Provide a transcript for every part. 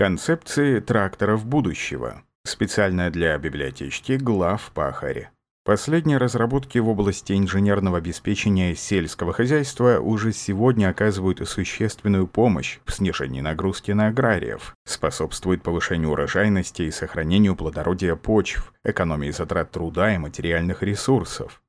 Концепции тракторов будущего. Специально для библиотечки глав Пахарь. Последние разработки в области инженерного обеспечения сельского хозяйства уже сегодня оказывают существенную помощь в снижении нагрузки на аграриев, способствуют повышению урожайности и сохранению плодородия почв, экономии затрат труда и материальных ресурсов.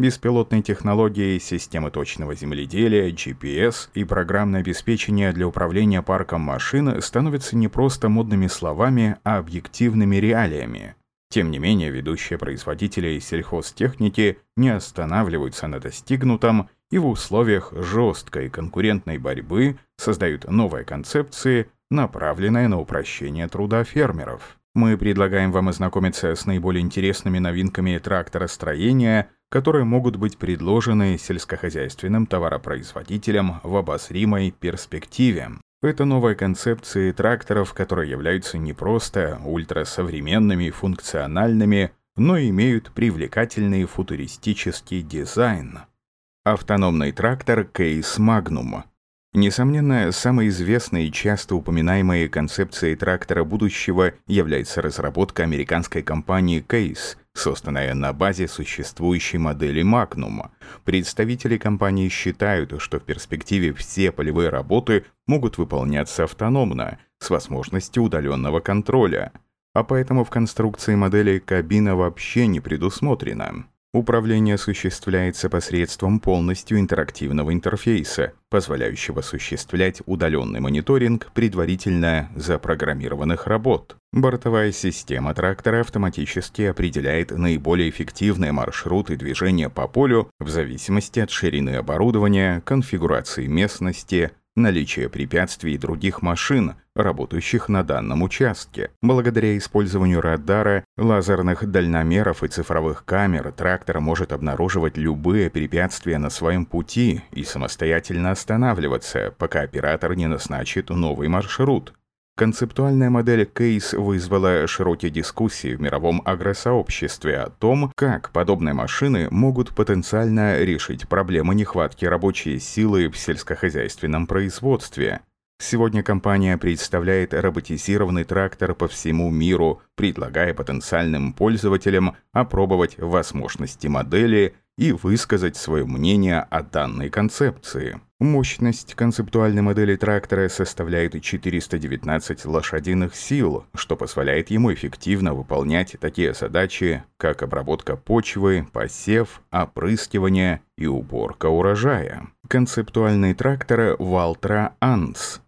Беспилотные технологии, системы точного земледелия, GPS и программное обеспечение для управления парком машин становятся не просто модными словами, а объективными реалиями. Тем не менее, ведущие производители сельхозтехники не останавливаются на достигнутом и в условиях жесткой конкурентной борьбы создают новые концепции, направленные на упрощение труда фермеров. Мы предлагаем вам ознакомиться с наиболее интересными новинками тракторостроения – которые могут быть предложены сельскохозяйственным товаропроизводителям в обозримой перспективе. Это новые концепции тракторов, которые являются не просто ультрасовременными и функциональными, но имеют привлекательный футуристический дизайн. Автономный трактор Case Magnum Несомненно, самой известной и часто упоминаемой концепцией трактора будущего является разработка американской компании Case, созданная на базе существующей модели Magnum. Представители компании считают, что в перспективе все полевые работы могут выполняться автономно, с возможностью удаленного контроля. А поэтому в конструкции модели кабина вообще не предусмотрена. Управление осуществляется посредством полностью интерактивного интерфейса, позволяющего осуществлять удаленный мониторинг предварительно запрограммированных работ. Бортовая система трактора автоматически определяет наиболее эффективные маршруты движения по полю в зависимости от ширины оборудования, конфигурации местности, наличие препятствий и других машин, работающих на данном участке. Благодаря использованию радара, лазерных дальномеров и цифровых камер трактор может обнаруживать любые препятствия на своем пути и самостоятельно останавливаться, пока оператор не назначит новый маршрут. Концептуальная модель Кейс вызвала широкие дискуссии в мировом агросообществе о том, как подобные машины могут потенциально решить проблемы нехватки рабочей силы в сельскохозяйственном производстве. Сегодня компания представляет роботизированный трактор по всему миру, предлагая потенциальным пользователям опробовать возможности модели и высказать свое мнение о данной концепции. Мощность концептуальной модели трактора составляет 419 лошадиных сил, что позволяет ему эффективно выполнять такие задачи, как обработка почвы, посев, опрыскивание и уборка урожая. Концептуальный трактор Valtra Ans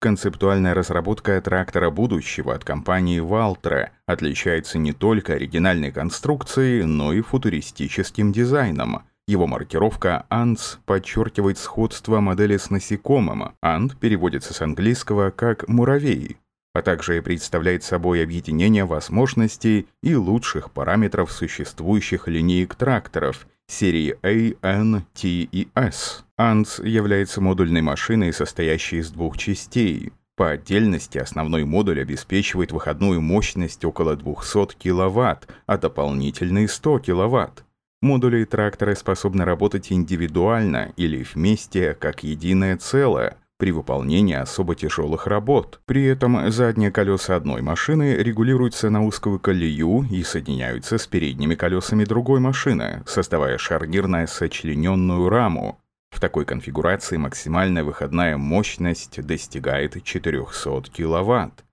Концептуальная разработка трактора будущего от компании Valtra отличается не только оригинальной конструкцией, но и футуристическим дизайном. Его маркировка ANTS подчеркивает сходство модели с насекомым. ANT переводится с английского как «муравей», а также представляет собой объединение возможностей и лучших параметров существующих линеек тракторов серии A, N, T и S. ANS является модульной машиной, состоящей из двух частей. По отдельности основной модуль обеспечивает выходную мощность около 200 кВт, а дополнительные 100 кВт. Модули и тракторы способны работать индивидуально или вместе, как единое целое, при выполнении особо тяжелых работ. При этом задние колеса одной машины регулируются на узкую колею и соединяются с передними колесами другой машины, создавая шарнирно сочлененную раму. В такой конфигурации максимальная выходная мощность достигает 400 кВт.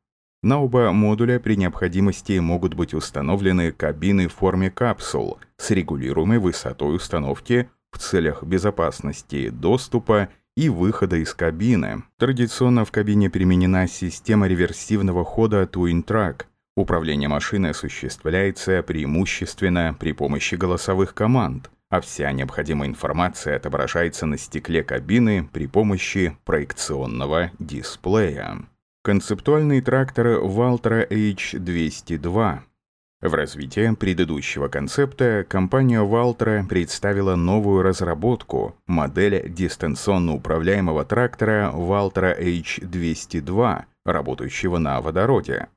На оба модуля при необходимости могут быть установлены кабины в форме капсул с регулируемой высотой установки в целях безопасности доступа и выхода из кабины. Традиционно в кабине применена система реверсивного хода Twin Track. Управление машиной осуществляется преимущественно при помощи голосовых команд, а вся необходимая информация отображается на стекле кабины при помощи проекционного дисплея. Концептуальный трактор Valtra H202 в развитии предыдущего концепта компания Valtra представила новую разработку, модель дистанционно управляемого трактора Valtra H202, работающего на водороде.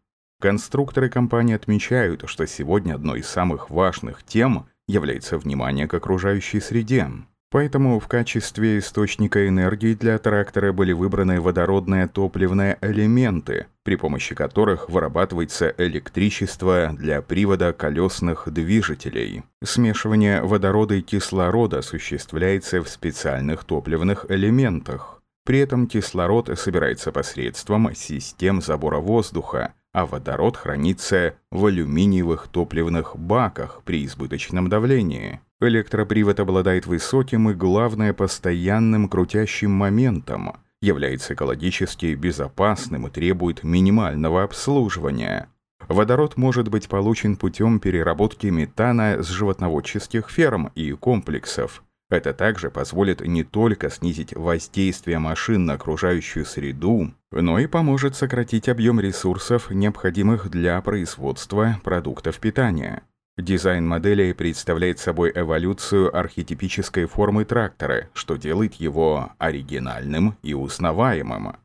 Конструкторы компании отмечают, что сегодня одной из самых важных тем является внимание к окружающей среде. Поэтому в качестве источника энергии для трактора были выбраны водородные топливные элементы, при помощи которых вырабатывается электричество для привода колесных движителей. Смешивание водорода и кислорода осуществляется в специальных топливных элементах. При этом кислород собирается посредством систем забора воздуха, а водород хранится в алюминиевых топливных баках при избыточном давлении. Электропривод обладает высоким и, главное, постоянным крутящим моментом, является экологически безопасным и требует минимального обслуживания. Водород может быть получен путем переработки метана с животноводческих ферм и комплексов, это также позволит не только снизить воздействие машин на окружающую среду, но и поможет сократить объем ресурсов, необходимых для производства продуктов питания. Дизайн модели представляет собой эволюцию архетипической формы трактора, что делает его оригинальным и узнаваемым.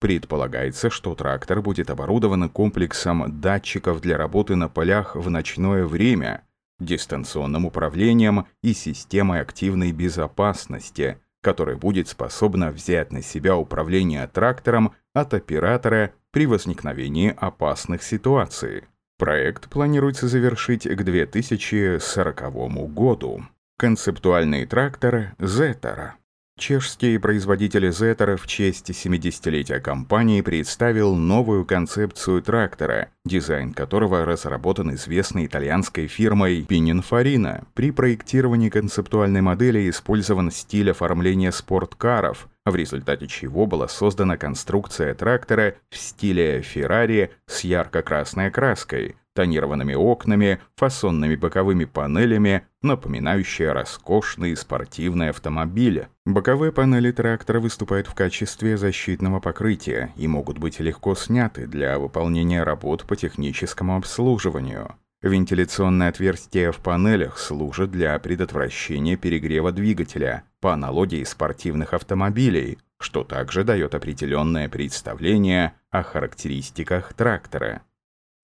Предполагается, что трактор будет оборудован комплексом датчиков для работы на полях в ночное время – дистанционным управлением и системой активной безопасности, которая будет способна взять на себя управление трактором от оператора при возникновении опасных ситуаций. Проект планируется завершить к 2040 году. Концептуальный трактор Зетера Чешский производитель Зетер в честь 70-летия компании представил новую концепцию трактора, дизайн которого разработан известной итальянской фирмой Pininfarina. При проектировании концептуальной модели использован стиль оформления спорткаров, в результате чего была создана конструкция трактора в стиле Ferrari с ярко-красной краской – тонированными окнами, фасонными боковыми панелями, напоминающие роскошные спортивные автомобили. Боковые панели трактора выступают в качестве защитного покрытия и могут быть легко сняты для выполнения работ по техническому обслуживанию. Вентиляционные отверстия в панелях служат для предотвращения перегрева двигателя, по аналогии спортивных автомобилей, что также дает определенное представление о характеристиках трактора.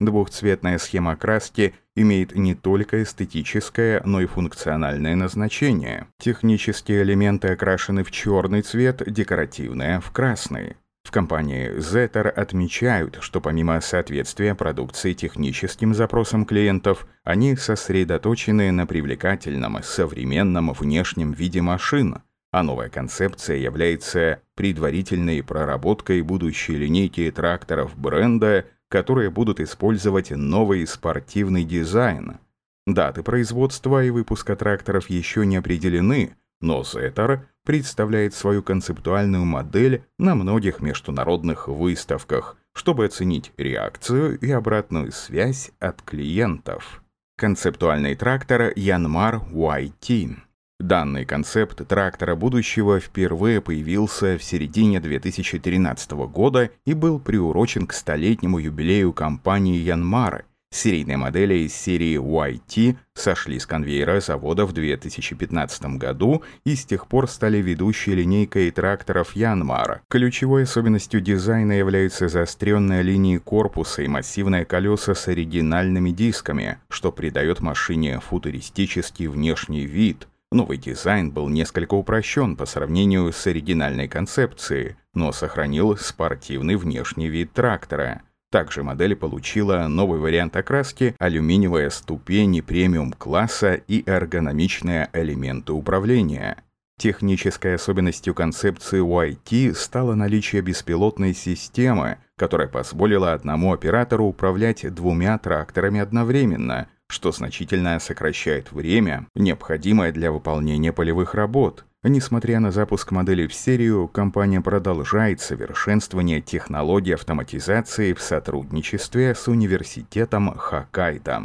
Двухцветная схема краски имеет не только эстетическое, но и функциональное назначение. Технические элементы окрашены в черный цвет, декоративные – в красный. В компании Zetter отмечают, что помимо соответствия продукции техническим запросам клиентов, они сосредоточены на привлекательном, современном внешнем виде машин, а новая концепция является предварительной проработкой будущей линейки тракторов бренда – которые будут использовать новый спортивный дизайн. Даты производства и выпуска тракторов еще не определены, но Зеттер представляет свою концептуальную модель на многих международных выставках, чтобы оценить реакцию и обратную связь от клиентов. Концептуальный трактор Янмар YT Данный концепт трактора будущего впервые появился в середине 2013 года и был приурочен к столетнему юбилею компании Янмары. Серийные модели из серии YT сошли с конвейера завода в 2015 году и с тех пор стали ведущей линейкой тракторов Янмара. Ключевой особенностью дизайна являются заостренные линии корпуса и массивные колеса с оригинальными дисками, что придает машине футуристический внешний вид – Новый дизайн был несколько упрощен по сравнению с оригинальной концепцией, но сохранил спортивный внешний вид трактора. Также модель получила новый вариант окраски, алюминиевая ступень премиум-класса и эргономичные элементы управления. Технической особенностью концепции YT стало наличие беспилотной системы, которая позволила одному оператору управлять двумя тракторами одновременно – что значительно сокращает время, необходимое для выполнения полевых работ. Несмотря на запуск модели в серию, компания продолжает совершенствование технологий автоматизации в сотрудничестве с университетом Хоккайдо.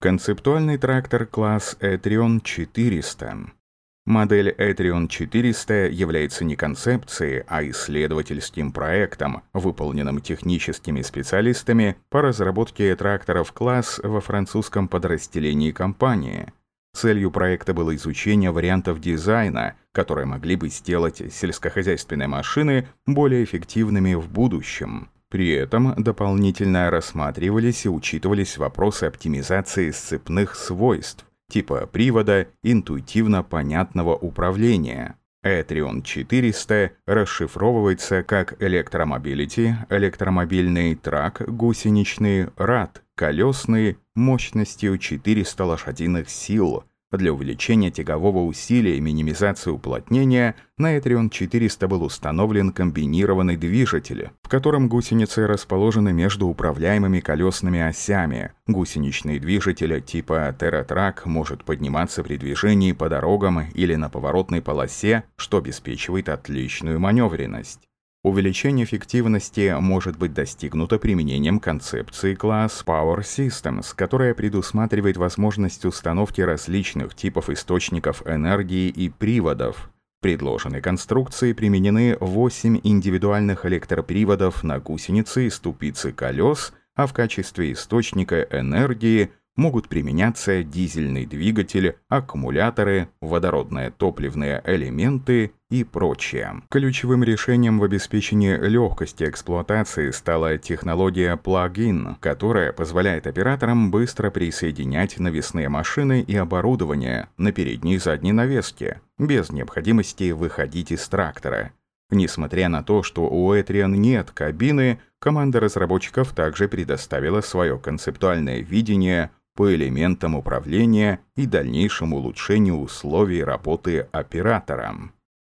Концептуальный трактор класс Etrion 400 Модель Etrion 400 является не концепцией, а исследовательским проектом, выполненным техническими специалистами по разработке тракторов класс во французском подразделении компании. Целью проекта было изучение вариантов дизайна, которые могли бы сделать сельскохозяйственные машины более эффективными в будущем. При этом дополнительно рассматривались и учитывались вопросы оптимизации сцепных свойств, типа привода интуитивно понятного управления. eTrion 400 расшифровывается как electromobility, электромобильный трак, гусеничный, Rad, колесный, мощностью 400 лошадиных сил, для увеличения тягового усилия и минимизации уплотнения на Эtрион 400 был установлен комбинированный движитель, в котором гусеницы расположены между управляемыми колесными осями. Гусеничный движитель типа Terra Trac может подниматься при движении по дорогам или на поворотной полосе, что обеспечивает отличную маневренность. Увеличение эффективности может быть достигнуто применением концепции класс Power Systems, которая предусматривает возможность установки различных типов источников энергии и приводов. В предложенной конструкции применены 8 индивидуальных электроприводов на гусеницы и ступицы колес, а в качестве источника энергии могут применяться дизельный двигатель, аккумуляторы, водородные топливные элементы и прочее. Ключевым решением в обеспечении легкости эксплуатации стала технология Plug-in, которая позволяет операторам быстро присоединять навесные машины и оборудование на передней и задней навеске, без необходимости выходить из трактора. Несмотря на то, что у Этриан нет кабины, команда разработчиков также предоставила свое концептуальное видение по элементам управления и дальнейшему улучшению условий работы оператора.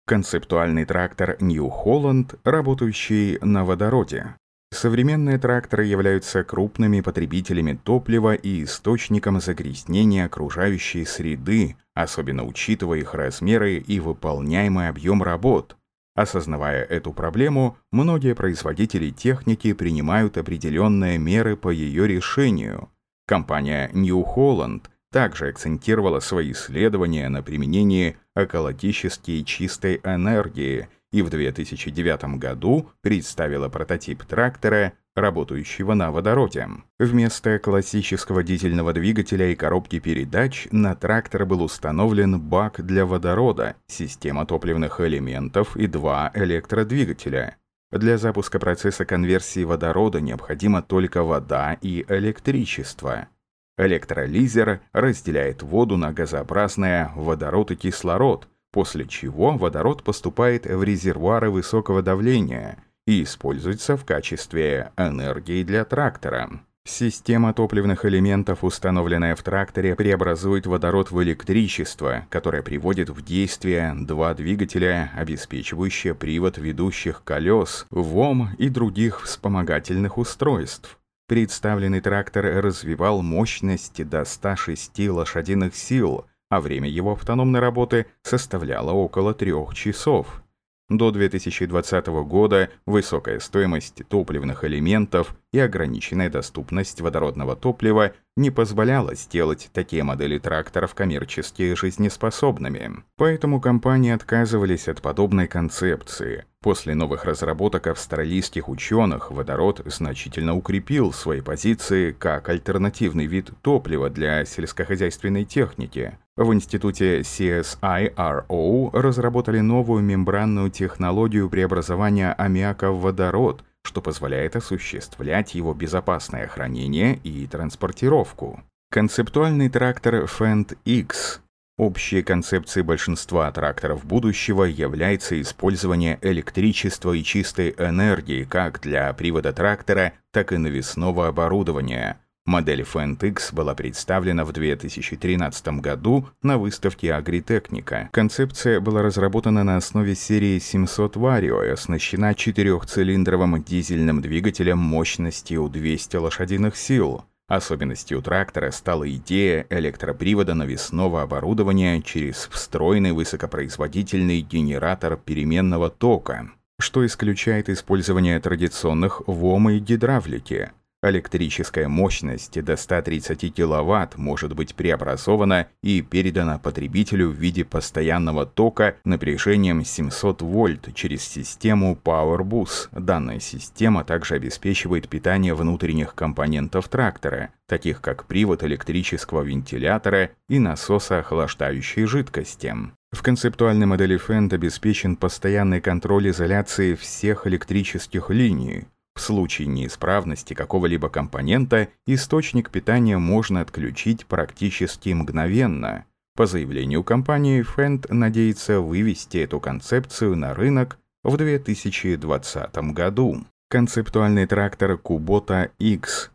Концептуальный трактор New Holland, работающий на водороде. Современные тракторы являются крупными потребителями топлива и источником загрязнения окружающей среды, особенно учитывая их размеры и выполняемый объем работ. Осознавая эту проблему, многие производители техники принимают определенные меры по ее решению. Компания New Holland также акцентировала свои исследования на применении экологически чистой энергии и в 2009 году представила прототип трактора, работающего на водороде. Вместо классического дизельного двигателя и коробки передач на трактор был установлен бак для водорода, система топливных элементов и два электродвигателя. Для запуска процесса конверсии водорода необходима только вода и электричество. Электролизер разделяет воду на газообразное водород и кислород, после чего водород поступает в резервуары высокого давления и используется в качестве энергии для трактора. Система топливных элементов, установленная в тракторе, преобразует водород в электричество, которое приводит в действие два двигателя, обеспечивающие привод ведущих колес, ВОМ и других вспомогательных устройств. Представленный трактор развивал мощности до 106 лошадиных сил, а время его автономной работы составляло около трех часов. До 2020 года высокая стоимость топливных элементов и ограниченная доступность водородного топлива не позволяла сделать такие модели тракторов коммерчески жизнеспособными. Поэтому компании отказывались от подобной концепции. После новых разработок австралийских ученых водород значительно укрепил свои позиции как альтернативный вид топлива для сельскохозяйственной техники. В институте CSIRO разработали новую мембранную технологию преобразования аммиака в водород, что позволяет осуществлять его безопасное хранение и транспортировку. Концептуальный трактор Fendt X Общей концепцией большинства тракторов будущего является использование электричества и чистой энергии как для привода трактора, так и навесного оборудования. Модель Fendt была представлена в 2013 году на выставке Агритехника. Концепция была разработана на основе серии 700 Vario и оснащена четырехцилиндровым дизельным двигателем мощностью 200 лошадиных сил. Особенностью трактора стала идея электропривода навесного оборудования через встроенный высокопроизводительный генератор переменного тока, что исключает использование традиционных ВОМ и гидравлики. Электрическая мощность до 130 кВт может быть преобразована и передана потребителю в виде постоянного тока напряжением 700 вольт через систему PowerBus. Данная система также обеспечивает питание внутренних компонентов трактора, таких как привод электрического вентилятора и насоса охлаждающей жидкости. В концептуальной модели Fendt обеспечен постоянный контроль изоляции всех электрических линий, В случае неисправности какого-либо компонента источник питания можно отключить практически мгновенно. По заявлению компании, Fendt надеется вывести эту концепцию на рынок в 2020 году. Концептуальный трактор Kubota X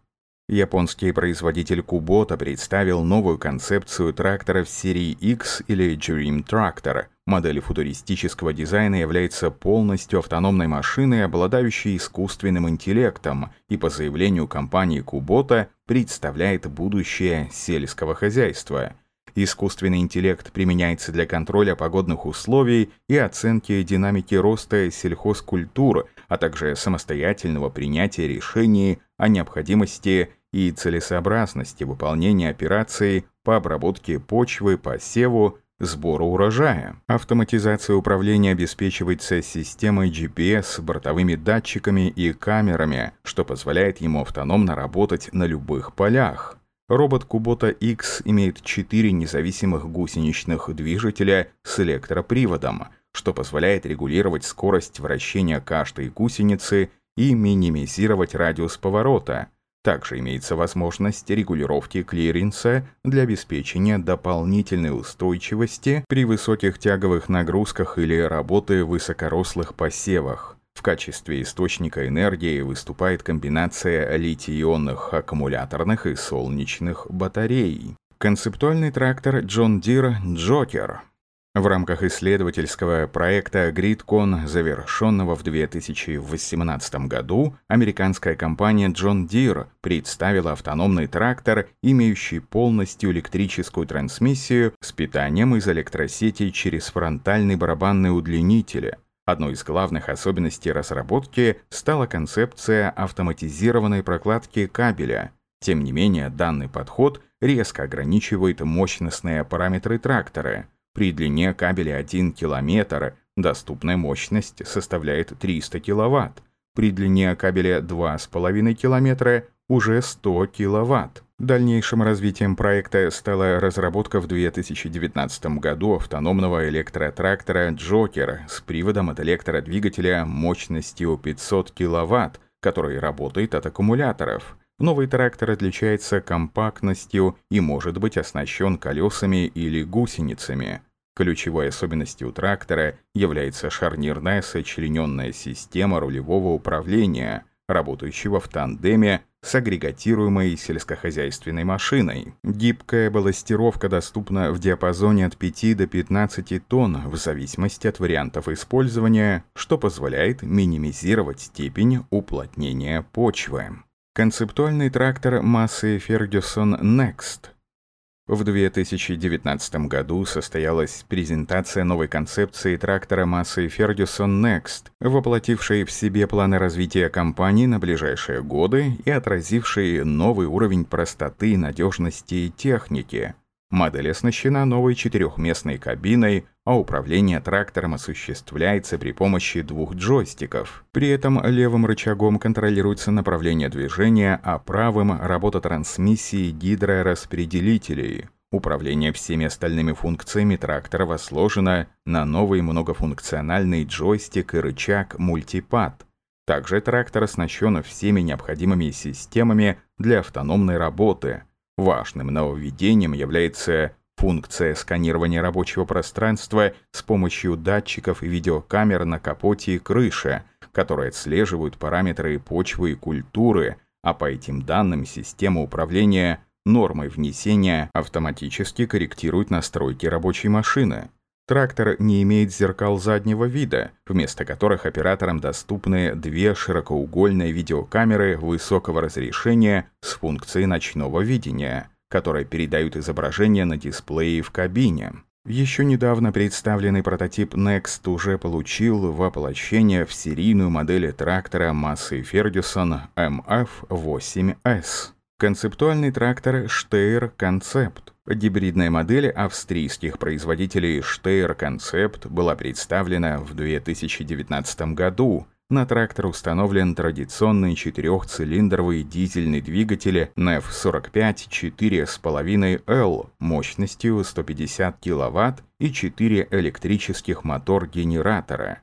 Японский производитель Kubota представил новую концепцию тракторов серии X или Dream Tractor. Модель футуристического дизайна является полностью автономной машиной, обладающей искусственным интеллектом, и по заявлению компании Kubota представляет будущее сельского хозяйства. Искусственный интеллект применяется для контроля погодных условий и оценки динамики роста сельхозкультур, а также самостоятельного принятия решений о необходимости и целесообразности выполнения операций по обработке почвы, посеву, сбору урожая. Автоматизация управления обеспечивается системой GPS, бортовыми датчиками и камерами, что позволяет ему автономно работать на любых полях. Робот Kubota X имеет четыре независимых гусеничных движителя с электроприводом, что позволяет регулировать скорость вращения каждой гусеницы и минимизировать радиус поворота – также имеется возможность регулировки клиренса для обеспечения дополнительной устойчивости при высоких тяговых нагрузках или работы в высокорослых посевах. В качестве источника энергии выступает комбинация литий-ионных аккумуляторных и солнечных батарей. Концептуальный трактор John Deere Joker в рамках исследовательского проекта GridCon, завершенного в 2018 году, американская компания John Deere представила автономный трактор, имеющий полностью электрическую трансмиссию с питанием из электросети через фронтальный барабанный удлинитель. Одной из главных особенностей разработки стала концепция автоматизированной прокладки кабеля. Тем не менее, данный подход резко ограничивает мощностные параметры трактора – при длине кабеля 1 км доступная мощность составляет 300 кВт. При длине кабеля 2,5 км уже 100 кВт. Дальнейшим развитием проекта стала разработка в 2019 году автономного электротрактора «Джокер» с приводом от электродвигателя мощностью 500 кВт, который работает от аккумуляторов. Новый трактор отличается компактностью и может быть оснащен колесами или гусеницами. Ключевой особенностью трактора является шарнирная сочлененная система рулевого управления, работающего в тандеме с агрегатируемой сельскохозяйственной машиной. Гибкая балластировка доступна в диапазоне от 5 до 15 тонн в зависимости от вариантов использования, что позволяет минимизировать степень уплотнения почвы. Концептуальный трактор массы Ferguson Next. В 2019 году состоялась презентация новой концепции трактора массы Ferguson Next, воплотившей в себе планы развития компании на ближайшие годы и отразившей новый уровень простоты и надежности техники. Модель оснащена новой четырехместной кабиной, а управление трактором осуществляется при помощи двух джойстиков. При этом левым рычагом контролируется направление движения, а правым — работа трансмиссии гидрораспределителей. Управление всеми остальными функциями трактора возложено на новый многофункциональный джойстик и рычаг мультипад. Также трактор оснащен всеми необходимыми системами для автономной работы — Важным нововведением является функция сканирования рабочего пространства с помощью датчиков и видеокамер на капоте и крыше, которые отслеживают параметры почвы и культуры, а по этим данным система управления нормой внесения автоматически корректирует настройки рабочей машины. Трактор не имеет зеркал заднего вида, вместо которых операторам доступны две широкоугольные видеокамеры высокого разрешения с функцией ночного видения, которые передают изображение на дисплее в кабине. Еще недавно представленный прототип Next уже получил воплощение в серийную модель трактора массы Ferguson MF8S. Концептуальный трактор Steyr Concept Гибридная модель австрийских производителей Steyr Concept была представлена в 2019 году. На трактор установлен традиционный четырехцилиндровый дизельный двигатель NEF 45 4,5L мощностью 150 кВт и 4 электрических мотор-генератора.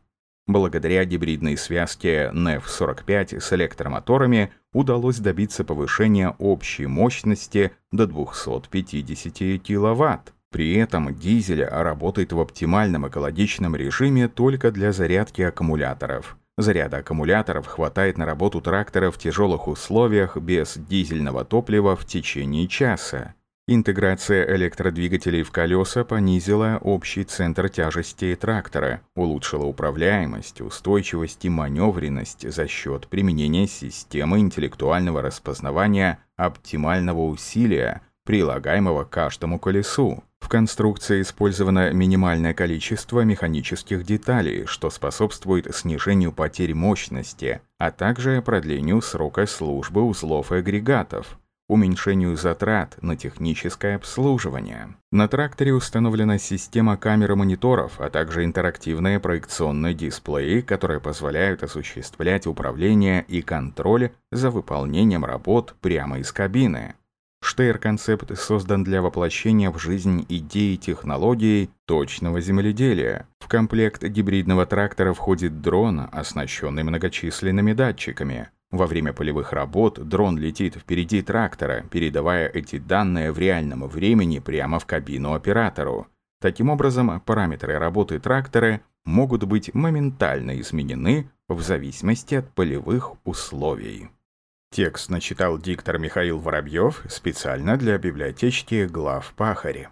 Благодаря гибридной связке NEF-45 с электромоторами удалось добиться повышения общей мощности до 250 кВт. При этом дизель работает в оптимальном экологичном режиме только для зарядки аккумуляторов. Заряда аккумуляторов хватает на работу трактора в тяжелых условиях без дизельного топлива в течение часа. Интеграция электродвигателей в колеса понизила общий центр тяжести трактора, улучшила управляемость, устойчивость и маневренность за счет применения системы интеллектуального распознавания оптимального усилия, прилагаемого каждому колесу. В конструкции использовано минимальное количество механических деталей, что способствует снижению потерь мощности, а также продлению срока службы узлов и агрегатов уменьшению затрат на техническое обслуживание. На тракторе установлена система камер мониторов, а также интерактивные проекционные дисплеи, которые позволяют осуществлять управление и контроль за выполнением работ прямо из кабины. Штейр-концепт создан для воплощения в жизнь идеи технологии точного земледелия. В комплект гибридного трактора входит дрон, оснащенный многочисленными датчиками. Во время полевых работ дрон летит впереди трактора, передавая эти данные в реальном времени прямо в кабину оператору. Таким образом, параметры работы трактора могут быть моментально изменены в зависимости от полевых условий. Текст начитал диктор Михаил Воробьев специально для библиотечки глав Пахари.